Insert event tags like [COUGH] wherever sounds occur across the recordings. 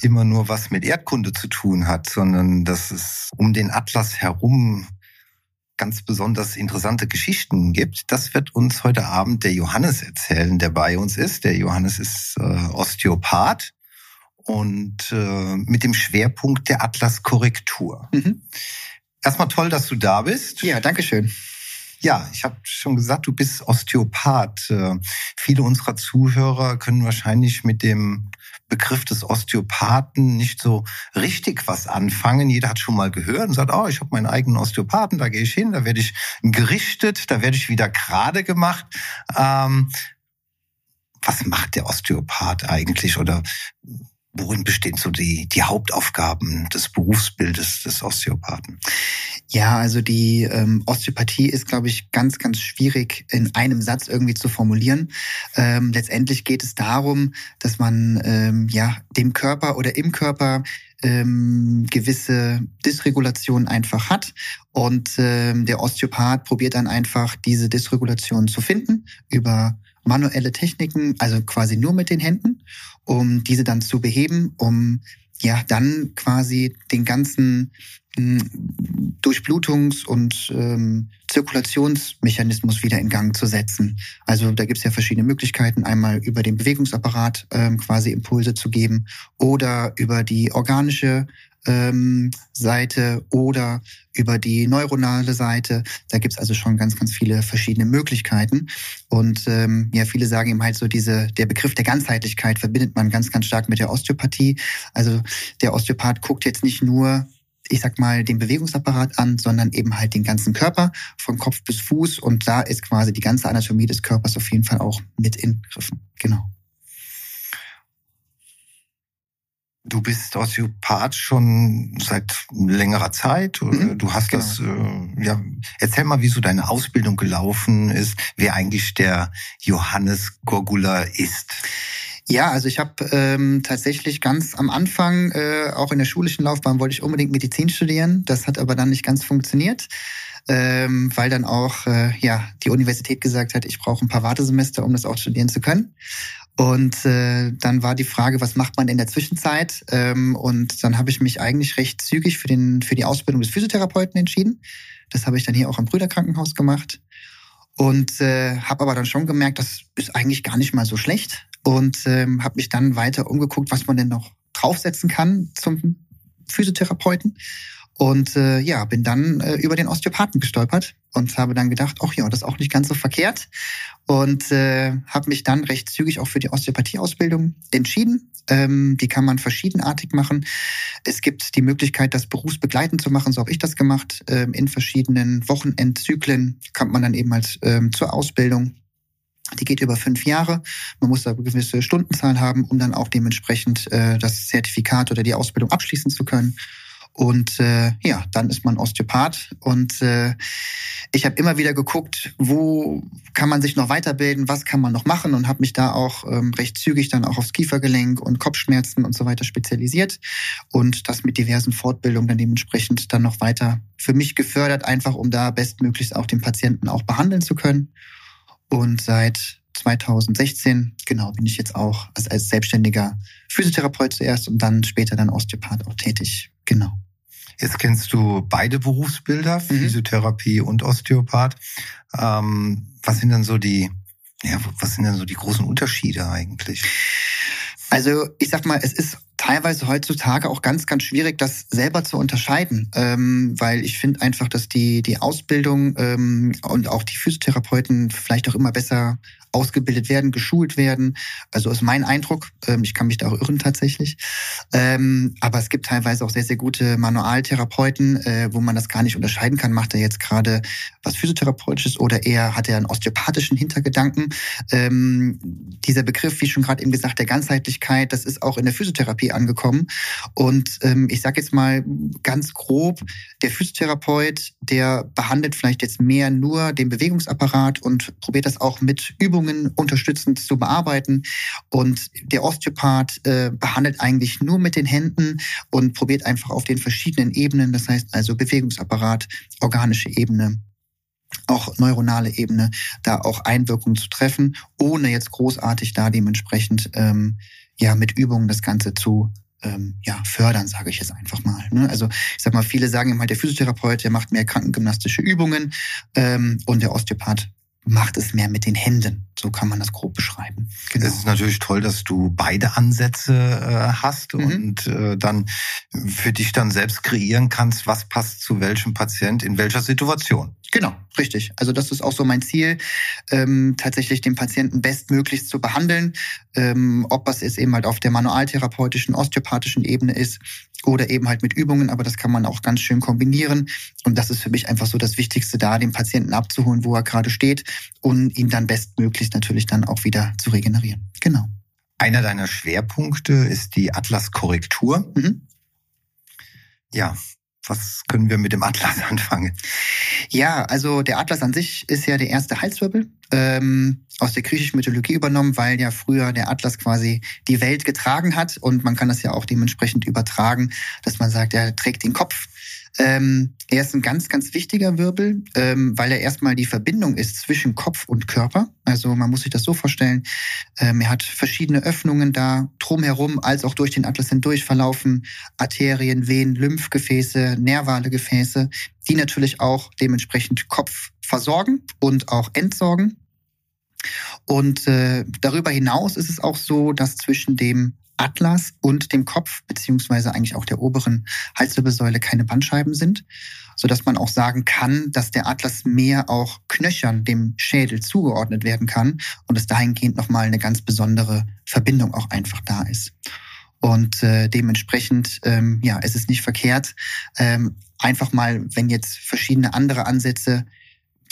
immer nur was mit Erdkunde zu tun hat, sondern dass es um den Atlas herum ganz besonders interessante Geschichten gibt. Das wird uns heute Abend der Johannes erzählen, der bei uns ist. Der Johannes ist äh, Osteopath und äh, mit dem Schwerpunkt der Atlaskorrektur. Mhm. Erstmal toll, dass du da bist. Ja, danke schön. Ja, ich habe schon gesagt, du bist Osteopath. Äh, viele unserer Zuhörer können wahrscheinlich mit dem Begriff des Osteopathen nicht so richtig was anfangen. Jeder hat schon mal gehört und sagt, oh, ich habe meinen eigenen Osteopathen, da gehe ich hin, da werde ich gerichtet, da werde ich wieder gerade gemacht. Ähm, was macht der Osteopath eigentlich oder worin bestehen so die, die Hauptaufgaben des Berufsbildes des Osteopathen? Ja, also die ähm, Osteopathie ist, glaube ich, ganz, ganz schwierig in einem Satz irgendwie zu formulieren. Ähm, letztendlich geht es darum, dass man ähm, ja dem Körper oder im Körper ähm, gewisse Dysregulation einfach hat und ähm, der Osteopath probiert dann einfach diese Dysregulation zu finden über manuelle Techniken, also quasi nur mit den Händen, um diese dann zu beheben, um ja dann quasi den ganzen hm, Durchblutungs- und ähm, Zirkulationsmechanismus wieder in Gang zu setzen. Also da gibt es ja verschiedene Möglichkeiten, einmal über den Bewegungsapparat ähm, quasi Impulse zu geben oder über die organische ähm, Seite oder über die neuronale Seite. Da gibt's also schon ganz, ganz viele verschiedene Möglichkeiten. Und ähm, ja, viele sagen eben halt so, diese, der Begriff der Ganzheitlichkeit verbindet man ganz, ganz stark mit der Osteopathie. Also der Osteopath guckt jetzt nicht nur ich sag mal, den Bewegungsapparat an, sondern eben halt den ganzen Körper von Kopf bis Fuß. Und da ist quasi die ganze Anatomie des Körpers auf jeden Fall auch mit inbegriffen. Genau. Du bist Osteopath schon seit längerer Zeit. Mhm, du hast genau. das, äh, ja, erzähl mal, wie so deine Ausbildung gelaufen ist, wer eigentlich der Johannes Gorgula ist. Ja, also ich habe ähm, tatsächlich ganz am Anfang, äh, auch in der schulischen Laufbahn, wollte ich unbedingt Medizin studieren. Das hat aber dann nicht ganz funktioniert, ähm, weil dann auch äh, ja die Universität gesagt hat, ich brauche ein paar Wartesemester, um das auch studieren zu können. Und äh, dann war die Frage, was macht man in der Zwischenzeit? Ähm, und dann habe ich mich eigentlich recht zügig für, den, für die Ausbildung des Physiotherapeuten entschieden. Das habe ich dann hier auch am Brüderkrankenhaus gemacht. Und äh, habe aber dann schon gemerkt, das ist eigentlich gar nicht mal so schlecht. Und ähm, habe mich dann weiter umgeguckt, was man denn noch draufsetzen kann zum Physiotherapeuten. Und äh, ja, bin dann äh, über den Osteopathen gestolpert und habe dann gedacht, ach ja, das ist auch nicht ganz so verkehrt. Und äh, habe mich dann recht zügig auch für die Osteopathieausbildung entschieden. Ähm, die kann man verschiedenartig machen. Es gibt die Möglichkeit, das berufsbegleitend zu machen. So habe ich das gemacht. Ähm, in verschiedenen Wochenendzyklen kommt man dann eben halt ähm, zur Ausbildung. Die geht über fünf Jahre. Man muss da eine gewisse Stundenzahl haben, um dann auch dementsprechend äh, das Zertifikat oder die Ausbildung abschließen zu können. Und äh, ja, dann ist man Osteopath. Und äh, ich habe immer wieder geguckt, wo kann man sich noch weiterbilden, was kann man noch machen und habe mich da auch ähm, recht zügig dann auch aufs Kiefergelenk und Kopfschmerzen und so weiter spezialisiert und das mit diversen Fortbildungen dann dementsprechend dann noch weiter für mich gefördert, einfach um da bestmöglichst auch den Patienten auch behandeln zu können. Und seit 2016, genau, bin ich jetzt auch als, als selbstständiger Physiotherapeut zuerst und dann später dann Osteopath auch tätig. Genau. Jetzt kennst du beide Berufsbilder, mhm. Physiotherapie und Osteopath. Ähm, was sind denn so die, ja, was sind denn so die großen Unterschiede eigentlich? Also ich sag mal, es ist teilweise heutzutage auch ganz, ganz schwierig, das selber zu unterscheiden, ähm, weil ich finde einfach, dass die die Ausbildung ähm, und auch die Physiotherapeuten vielleicht auch immer besser ausgebildet werden, geschult werden. Also ist mein Eindruck. Ähm, ich kann mich da auch irren tatsächlich. Ähm, aber es gibt teilweise auch sehr, sehr gute Manualtherapeuten, äh, wo man das gar nicht unterscheiden kann. Macht er jetzt gerade was Physiotherapeutisches oder eher hat er einen osteopathischen Hintergedanken? Ähm, dieser Begriff, wie schon gerade eben gesagt, der Ganzheitlichkeit, das ist auch in der Physiotherapie Physiotherapie angekommen. Und ähm, ich sage jetzt mal ganz grob, der Physiotherapeut, der behandelt vielleicht jetzt mehr nur den Bewegungsapparat und probiert das auch mit Übungen unterstützend zu bearbeiten. Und der Osteopath äh, behandelt eigentlich nur mit den Händen und probiert einfach auf den verschiedenen Ebenen, das heißt also Bewegungsapparat, organische Ebene, auch neuronale Ebene, da auch Einwirkungen zu treffen, ohne jetzt großartig da dementsprechend ähm, ja mit Übungen das Ganze zu ähm, ja, fördern, sage ich jetzt einfach mal. Ne? Also ich sag mal, viele sagen immer, der Physiotherapeut, der macht mehr krankengymnastische Übungen ähm, und der Osteopath macht es mehr mit den Händen. So kann man das grob beschreiben. Genau. Es ist natürlich toll, dass du beide Ansätze äh, hast mhm. und äh, dann für dich dann selbst kreieren kannst, was passt zu welchem Patient in welcher Situation. Genau, richtig. Also das ist auch so mein Ziel, ähm, tatsächlich den Patienten bestmöglichst zu behandeln, ähm, ob das jetzt eben halt auf der manualtherapeutischen, osteopathischen Ebene ist oder eben halt mit Übungen, aber das kann man auch ganz schön kombinieren. Und das ist für mich einfach so das Wichtigste da, den Patienten abzuholen, wo er gerade steht und ihn dann bestmöglichst natürlich dann auch wieder zu regenerieren. Genau. Einer deiner Schwerpunkte ist die Atlas-Korrektur. Mhm. Ja, was können wir mit dem Atlas [LAUGHS] anfangen? Ja, also der Atlas an sich ist ja der erste Halswirbel ähm, aus der griechischen Mythologie übernommen, weil ja früher der Atlas quasi die Welt getragen hat und man kann das ja auch dementsprechend übertragen, dass man sagt, er trägt den Kopf ähm, er ist ein ganz, ganz wichtiger Wirbel, ähm, weil er erstmal die Verbindung ist zwischen Kopf und Körper. Also man muss sich das so vorstellen, ähm, er hat verschiedene Öffnungen da drumherum, als auch durch den Atlas hindurch verlaufen Arterien, Venen, Lymphgefäße, nervale Gefäße, die natürlich auch dementsprechend Kopf versorgen und auch entsorgen. Und äh, darüber hinaus ist es auch so, dass zwischen dem Atlas und dem Kopf, beziehungsweise eigentlich auch der oberen Halswirbelsäule keine Bandscheiben sind, so dass man auch sagen kann, dass der Atlas mehr auch Knöchern dem Schädel zugeordnet werden kann und es dahingehend nochmal eine ganz besondere Verbindung auch einfach da ist. Und äh, dementsprechend, ähm, ja, es ist nicht verkehrt, ähm, einfach mal, wenn jetzt verschiedene andere Ansätze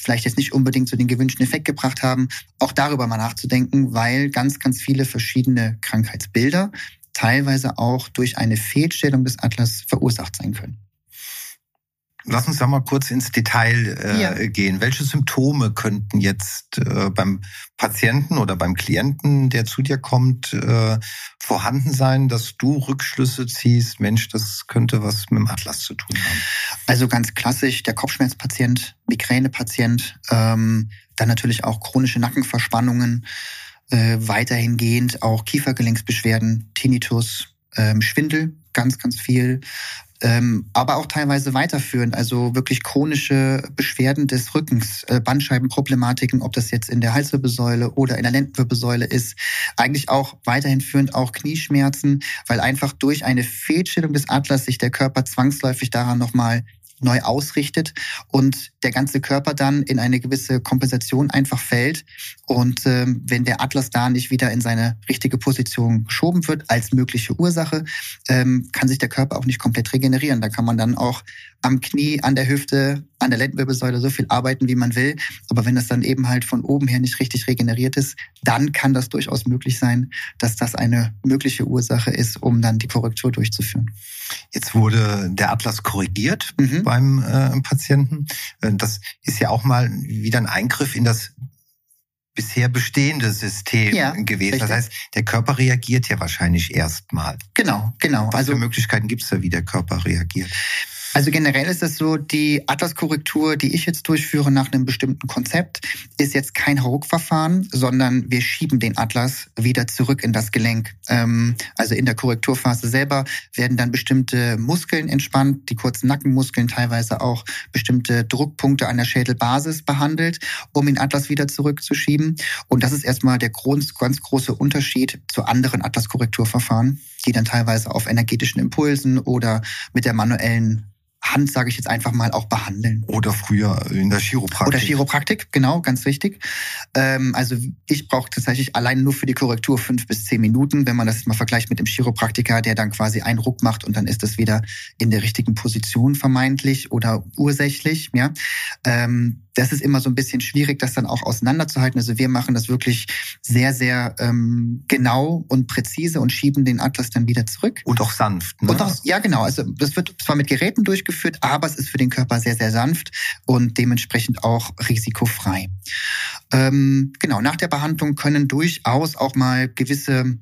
vielleicht jetzt nicht unbedingt so den gewünschten Effekt gebracht haben, auch darüber mal nachzudenken, weil ganz, ganz viele verschiedene Krankheitsbilder teilweise auch durch eine Fehlstellung des Atlas verursacht sein können. Lass uns da mal kurz ins Detail äh, ja. gehen. Welche Symptome könnten jetzt äh, beim Patienten oder beim Klienten, der zu dir kommt, äh, vorhanden sein, dass du Rückschlüsse ziehst, Mensch, das könnte was mit dem Atlas zu tun haben? Also ganz klassisch der Kopfschmerzpatient, Migränepatient, ähm, dann natürlich auch chronische Nackenverspannungen, äh, weiterhin gehend auch Kiefergelenksbeschwerden, Tinnitus, ähm, Schwindel, ganz, ganz viel, ähm, aber auch teilweise weiterführend, also wirklich chronische Beschwerden des Rückens, äh, Bandscheibenproblematiken, ob das jetzt in der Halswirbelsäule oder in der Lendenwirbelsäule ist, eigentlich auch weiterhin führend auch Knieschmerzen, weil einfach durch eine Fehlstellung des Atlas sich der Körper zwangsläufig daran nochmal neu ausrichtet und der ganze Körper dann in eine gewisse Kompensation einfach fällt. Und ähm, wenn der Atlas da nicht wieder in seine richtige Position geschoben wird als mögliche Ursache, ähm, kann sich der Körper auch nicht komplett regenerieren. Da kann man dann auch am Knie, an der Hüfte, an der Lendenwirbelsäule so viel arbeiten, wie man will. Aber wenn das dann eben halt von oben her nicht richtig regeneriert ist, dann kann das durchaus möglich sein, dass das eine mögliche Ursache ist, um dann die Korrektur durchzuführen. Jetzt wurde der Atlas korrigiert mhm. beim äh, Patienten. Äh, das ist ja auch mal wieder ein Eingriff in das bisher bestehende System ja, gewesen. Richtig. Das heißt, der Körper reagiert ja wahrscheinlich erstmal. Genau, genau. Was also, für Möglichkeiten gibt es da, wie der Körper reagiert? Also generell ist es so, die Atlas-Korrektur, die ich jetzt durchführe nach einem bestimmten Konzept, ist jetzt kein Hauruck-Verfahren, sondern wir schieben den Atlas wieder zurück in das Gelenk. Ähm, also in der Korrekturphase selber werden dann bestimmte Muskeln entspannt, die kurzen Nackenmuskeln, teilweise auch bestimmte Druckpunkte an der Schädelbasis behandelt, um den Atlas wieder zurückzuschieben. Und das ist erstmal der ganz, ganz große Unterschied zu anderen Atlas-Korrekturverfahren, die dann teilweise auf energetischen Impulsen oder mit der manuellen Hand, sage ich jetzt einfach mal, auch behandeln. Oder früher in der Chiropraktik. Oder Chiropraktik, genau, ganz wichtig. Ähm, also ich brauche tatsächlich allein nur für die Korrektur fünf bis zehn Minuten, wenn man das mal vergleicht mit dem Chiropraktiker, der dann quasi einen Ruck macht und dann ist das wieder in der richtigen Position vermeintlich oder ursächlich. Ja, ähm, das ist immer so ein bisschen schwierig, das dann auch auseinanderzuhalten. Also wir machen das wirklich sehr, sehr ähm, genau und präzise und schieben den Atlas dann wieder zurück. Und auch sanft. Ne? Und auch, ja, genau. Also das wird zwar mit Geräten durchgeführt, aber es ist für den Körper sehr, sehr sanft und dementsprechend auch risikofrei. Ähm, genau, nach der Behandlung können durchaus auch mal gewisse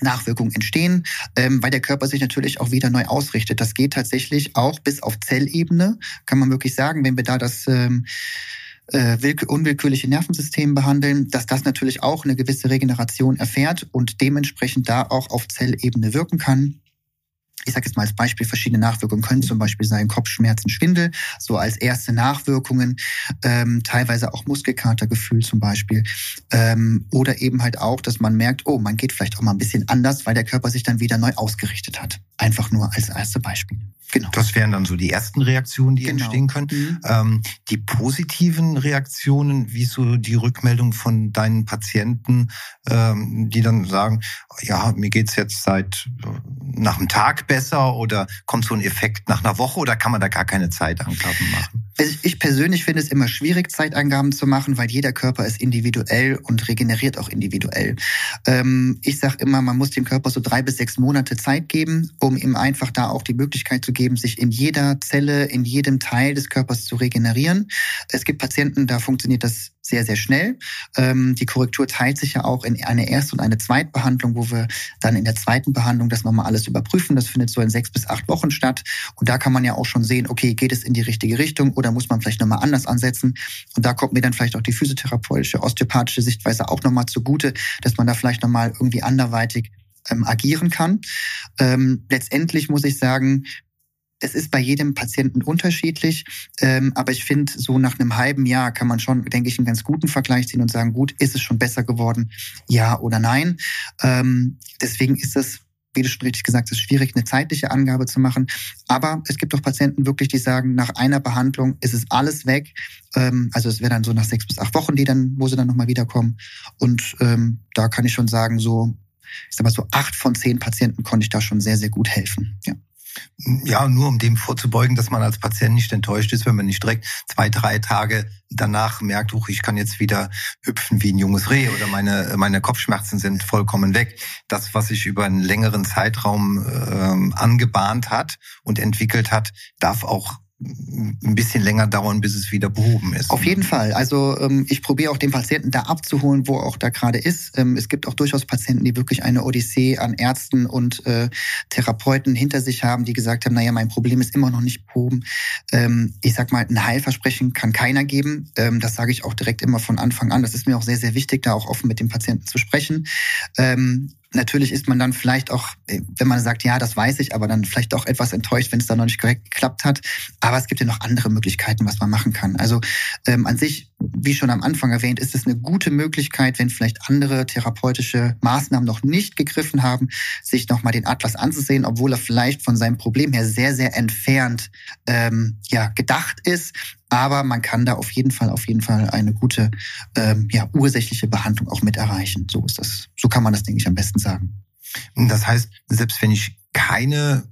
Nachwirkungen entstehen, ähm, weil der Körper sich natürlich auch wieder neu ausrichtet. Das geht tatsächlich auch bis auf Zellebene, kann man wirklich sagen, wenn wir da das ähm, äh, unwillkürliche Nervensystem behandeln, dass das natürlich auch eine gewisse Regeneration erfährt und dementsprechend da auch auf Zellebene wirken kann ich sage jetzt mal als Beispiel, verschiedene Nachwirkungen können zum Beispiel sein Kopfschmerzen, Schwindel, so als erste Nachwirkungen, ähm, teilweise auch Muskelkatergefühl zum Beispiel. Ähm, oder eben halt auch, dass man merkt, oh, man geht vielleicht auch mal ein bisschen anders, weil der Körper sich dann wieder neu ausgerichtet hat. Einfach nur als erste Beispiel. Genau. Das wären dann so die ersten Reaktionen, die genau. entstehen können. Mhm. Ähm, die positiven Reaktionen, wie so die Rückmeldung von deinen Patienten, ähm, die dann sagen, ja, mir geht's jetzt seit äh, nach einem Tag besser oder kommt so ein Effekt nach einer Woche oder kann man da gar keine Zeitangaben machen? Also ich persönlich finde es immer schwierig, Zeitangaben zu machen, weil jeder Körper ist individuell und regeneriert auch individuell. Ähm, ich sage immer, man muss dem Körper so drei bis sechs Monate Zeit geben, um ihm einfach da auch die Möglichkeit zu geben, sich in jeder Zelle, in jedem Teil des Körpers zu regenerieren. Es gibt Patienten, da funktioniert das sehr, sehr schnell. Ähm, die Korrektur teilt sich ja auch in eine Erst- und eine Zweitbehandlung, wo wir dann in der zweiten Behandlung das nochmal alles überprüfen. Das findet so in sechs bis acht Wochen statt. Und da kann man ja auch schon sehen, okay, geht es in die richtige Richtung oder muss man vielleicht nochmal anders ansetzen? Und da kommt mir dann vielleicht auch die physiotherapeutische, osteopathische Sichtweise auch nochmal zugute, dass man da vielleicht nochmal irgendwie anderweitig ähm, agieren kann. Ähm, letztendlich muss ich sagen, es ist bei jedem Patienten unterschiedlich, ähm, aber ich finde, so nach einem halben Jahr kann man schon, denke ich, einen ganz guten Vergleich ziehen und sagen, gut, ist es schon besser geworden, ja oder nein. Ähm, deswegen ist es wie du schon richtig gesagt hast, schwierig, eine zeitliche Angabe zu machen. Aber es gibt auch Patienten wirklich, die sagen, nach einer Behandlung ist es alles weg. Ähm, also es wäre dann so nach sechs bis acht Wochen, die dann, wo sie dann nochmal wiederkommen. Und ähm, da kann ich schon sagen, so, ich sag mal so acht von zehn Patienten konnte ich da schon sehr, sehr gut helfen. Ja. Ja, nur um dem vorzubeugen, dass man als Patient nicht enttäuscht ist, wenn man nicht direkt zwei, drei Tage danach merkt, huch, ich kann jetzt wieder hüpfen wie ein junges Reh oder meine, meine Kopfschmerzen sind vollkommen weg. Das, was sich über einen längeren Zeitraum ähm, angebahnt hat und entwickelt hat, darf auch ein bisschen länger dauern, bis es wieder behoben ist. Auf jeden Fall. Also ähm, ich probiere auch den Patienten da abzuholen, wo auch da gerade ist. Ähm, es gibt auch durchaus Patienten, die wirklich eine Odyssee an Ärzten und äh, Therapeuten hinter sich haben, die gesagt haben, naja, mein Problem ist immer noch nicht behoben. Ähm, ich sag mal, ein Heilversprechen kann keiner geben. Ähm, das sage ich auch direkt immer von Anfang an. Das ist mir auch sehr, sehr wichtig, da auch offen mit dem Patienten zu sprechen. Natürlich ist man dann vielleicht auch, äh, wenn man sagt, ja, das weiß ich, aber dann vielleicht auch etwas enttäuscht, wenn es dann noch nicht korrekt geklappt hat. Aber es gibt ja noch andere Möglichkeiten, was man machen kann. Also ähm, an sich, wie schon am Anfang erwähnt, ist es eine gute Möglichkeit, wenn vielleicht andere therapeutische Maßnahmen noch nicht gegriffen haben, sich nochmal den Atlas anzusehen, obwohl er vielleicht von seinem Problem her sehr, sehr entfernt ähm, ja, gedacht ist. Aber man kann da auf jeden Fall, auf jeden Fall eine gute ähm, ja, ursächliche Behandlung auch mit erreichen. So ist das. So kann man das, denke ich, am besten sagen. Das heißt, selbst wenn ich keine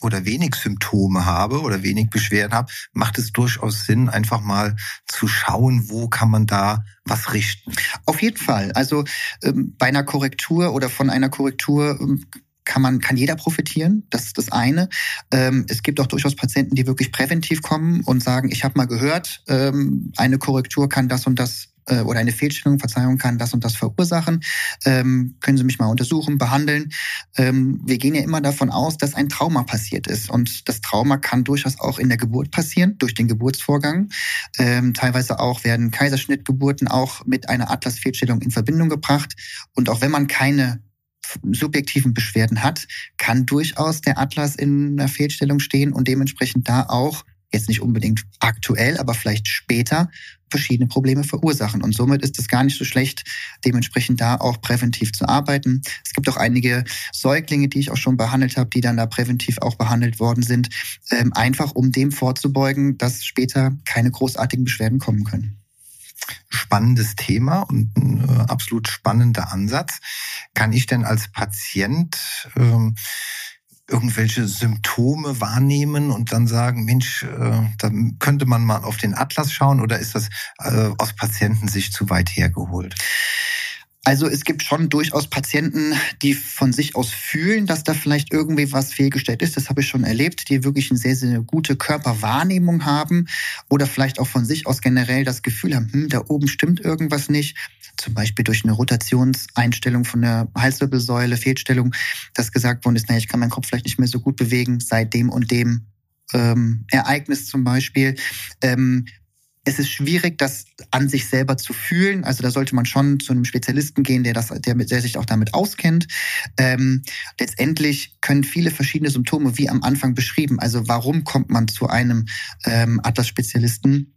oder wenig Symptome habe oder wenig Beschwerden habe, macht es durchaus Sinn, einfach mal zu schauen, wo kann man da was richten. Auf jeden Fall. Also ähm, bei einer Korrektur oder von einer Korrektur ähm, kann man, kann jeder profitieren. Das ist das eine. Ähm, es gibt auch durchaus Patienten, die wirklich präventiv kommen und sagen, ich habe mal gehört, ähm, eine Korrektur kann das und das äh, oder eine Fehlstellung, Verzeihung, kann das und das verursachen. Ähm, können Sie mich mal untersuchen, behandeln? Ähm, wir gehen ja immer davon aus, dass ein Trauma passiert ist. Und das Trauma kann durchaus auch in der Geburt passieren, durch den Geburtsvorgang. Ähm, teilweise auch werden Kaiserschnittgeburten auch mit einer Atlasfehlstellung in Verbindung gebracht. Und auch wenn man keine subjektiven Beschwerden hat, kann durchaus der Atlas in einer Fehlstellung stehen und dementsprechend da auch jetzt nicht unbedingt aktuell, aber vielleicht später verschiedene Probleme verursachen. Und somit ist es gar nicht so schlecht, dementsprechend da auch präventiv zu arbeiten. Es gibt auch einige Säuglinge, die ich auch schon behandelt habe, die dann da präventiv auch behandelt worden sind, ähm, einfach um dem vorzubeugen, dass später keine großartigen Beschwerden kommen können spannendes Thema und ein äh, absolut spannender Ansatz. Kann ich denn als Patient ähm, irgendwelche Symptome wahrnehmen und dann sagen, Mensch, äh, da könnte man mal auf den Atlas schauen oder ist das äh, aus Patientensicht zu weit hergeholt? Also es gibt schon durchaus Patienten, die von sich aus fühlen, dass da vielleicht irgendwie was fehlgestellt ist. Das habe ich schon erlebt, die wirklich eine sehr, sehr gute Körperwahrnehmung haben oder vielleicht auch von sich aus generell das Gefühl haben, hm, da oben stimmt irgendwas nicht. Zum Beispiel durch eine Rotationseinstellung von der Halswirbelsäule, Fehlstellung, dass gesagt worden ist, naja, ich kann meinen Kopf vielleicht nicht mehr so gut bewegen seit dem und dem ähm, Ereignis zum Beispiel. Ähm, es ist schwierig, das an sich selber zu fühlen. Also da sollte man schon zu einem Spezialisten gehen, der das, der, der sich auch damit auskennt. Ähm, letztendlich können viele verschiedene Symptome, wie am Anfang beschrieben, also warum kommt man zu einem ähm, Atlas-Spezialisten?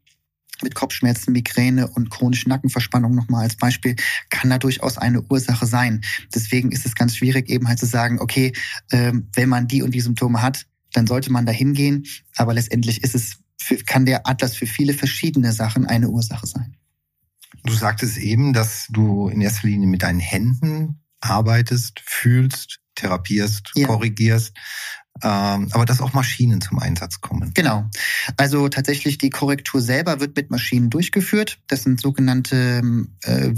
mit Kopfschmerzen, Migräne und chronische Nackenverspannung nochmal als Beispiel, kann da durchaus eine Ursache sein. Deswegen ist es ganz schwierig, eben halt zu sagen, okay, ähm, wenn man die und die Symptome hat, dann sollte man da hingehen. Aber letztendlich ist es für, kann der Atlas für viele verschiedene Sachen eine Ursache sein. Du sagtest eben, dass du in erster Linie mit deinen Händen arbeitest, fühlst, therapierst, ja. korrigierst aber dass auch Maschinen zum Einsatz kommen. Genau. Also tatsächlich die Korrektur selber wird mit Maschinen durchgeführt. Das sind sogenannte äh,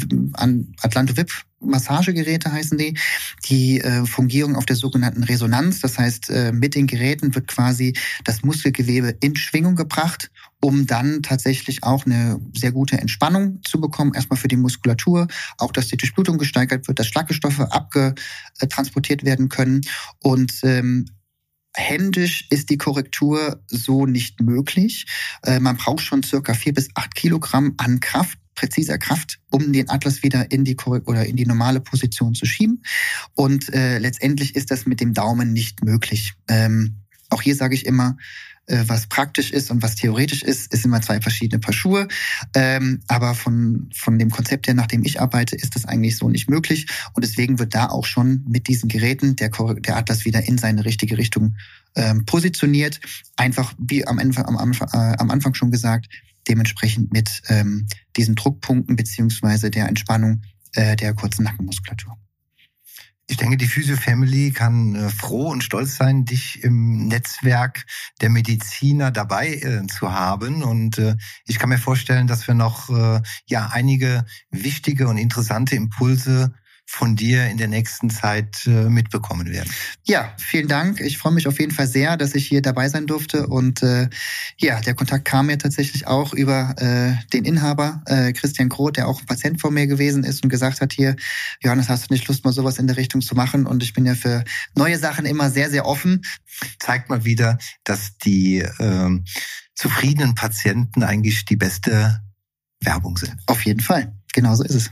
Atlanto-VIP Massagegeräte heißen die, die äh, fungieren auf der sogenannten Resonanz. Das heißt, äh, mit den Geräten wird quasi das Muskelgewebe in Schwingung gebracht, um dann tatsächlich auch eine sehr gute Entspannung zu bekommen. Erstmal für die Muskulatur, auch dass die Durchblutung gesteigert wird, dass Schlackestoffe abgetransportiert werden können. Und ähm, händisch ist die Korrektur so nicht möglich. Äh, man braucht schon circa vier bis acht Kilogramm an Kraft präziser Kraft, um den Atlas wieder in die oder in die normale Position zu schieben. Und äh, letztendlich ist das mit dem Daumen nicht möglich. Ähm, auch hier sage ich immer, was praktisch ist und was theoretisch ist, ist immer zwei verschiedene Paar Schuhe. Ähm, aber von, von dem Konzept her, nach dem ich arbeite, ist das eigentlich so nicht möglich. Und deswegen wird da auch schon mit diesen Geräten der, der Atlas wieder in seine richtige Richtung ähm, positioniert. Einfach, wie am Anfang, am Anfang, äh, am Anfang schon gesagt, dementsprechend mit ähm, diesen Druckpunkten beziehungsweise der Entspannung äh, der kurzen Nackenmuskulatur. Ich denke, die Physio Family kann äh, froh und stolz sein, dich im Netzwerk der Mediziner dabei äh, zu haben. Und äh, ich kann mir vorstellen, dass wir noch ja einige wichtige und interessante Impulse von dir in der nächsten Zeit äh, mitbekommen werden. Ja, vielen Dank. Ich freue mich auf jeden Fall sehr, dass ich hier dabei sein durfte. Und äh, ja, der Kontakt kam mir tatsächlich auch über äh, den Inhaber, äh, Christian Groth, der auch ein Patient von mir gewesen ist und gesagt hat hier, Johannes, hast du nicht Lust, mal sowas in der Richtung zu machen? Und ich bin ja für neue Sachen immer sehr, sehr offen. Zeigt mal wieder, dass die äh, zufriedenen Patienten eigentlich die beste Werbung sind. Auf jeden Fall. Genauso ist es.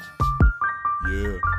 Yeah.